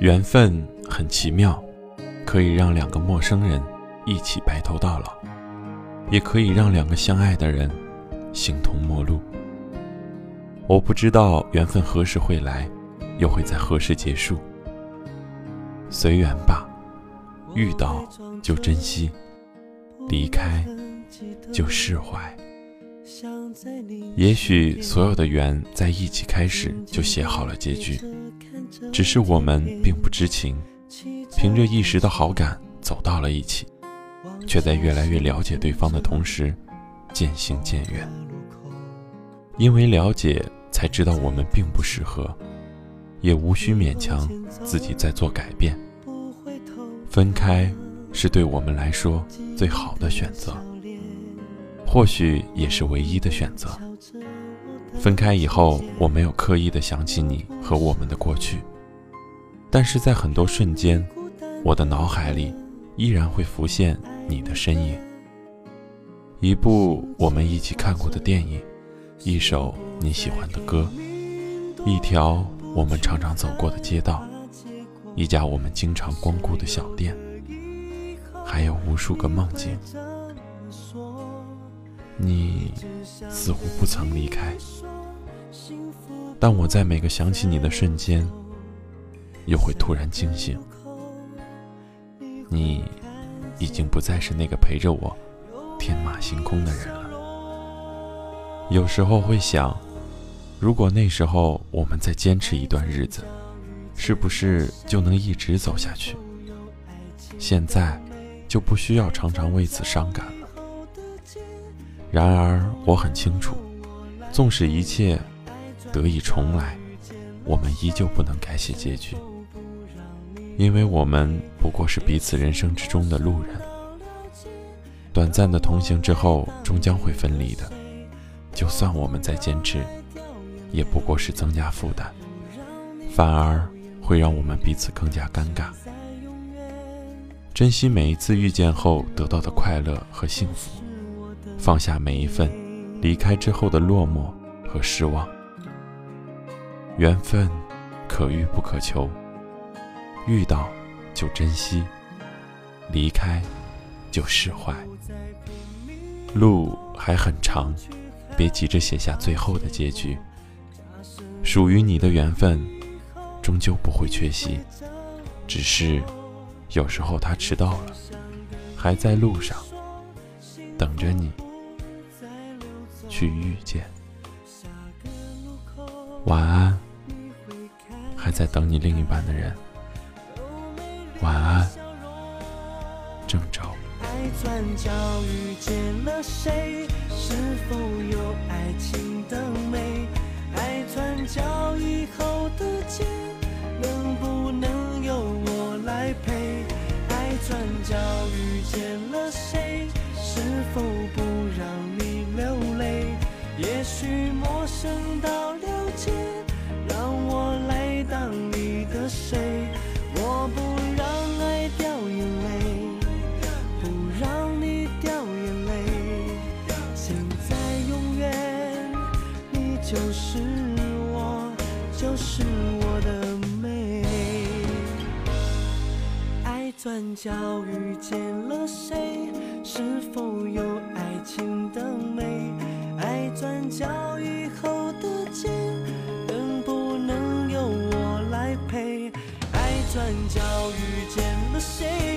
缘分很奇妙，可以让两个陌生人一起白头到老，也可以让两个相爱的人形同陌路。我不知道缘分何时会来，又会在何时结束。随缘吧，遇到就珍惜，离开就释怀。也许所有的缘在一起开始就写好了结局，只是我们并不知情，凭着一时的好感走到了一起，却在越来越了解对方的同时渐行渐远。因为了解，才知道我们并不适合，也无需勉强自己在做改变。分开是对我们来说最好的选择。或许也是唯一的选择。分开以后，我没有刻意的想起你和我们的过去，但是在很多瞬间，我的脑海里依然会浮现你的身影。一部我们一起看过的电影，一首你喜欢的歌，一条我们常常走过的街道，一家我们经常光顾的小店，还有无数个梦境。你似乎不曾离开，但我在每个想起你的瞬间，又会突然惊醒。你已经不再是那个陪着我天马行空的人了。有时候会想，如果那时候我们再坚持一段日子，是不是就能一直走下去？现在就不需要常常为此伤感。然而，我很清楚，纵使一切得以重来，我们依旧不能改写结局，因为我们不过是彼此人生之中的路人。短暂的同行之后，终将会分离的。就算我们再坚持，也不过是增加负担，反而会让我们彼此更加尴尬。珍惜每一次遇见后得到的快乐和幸福。放下每一份离开之后的落寞和失望。缘分可遇不可求，遇到就珍惜，离开就释怀。路还很长，别急着写下最后的结局。属于你的缘分，终究不会缺席，只是有时候他迟到了，还在路上，等着你。去遇见。晚安，还在等你另一半的人。晚安，郑州。爱转角遇见了谁？是否有爱情的美？爱转角以后许陌生到了解，让我来当你的谁？我不让爱掉眼泪，不让你掉眼泪。现在永远，你就是我，就是我的美。爱转角遇见了谁？转角遇见了谁？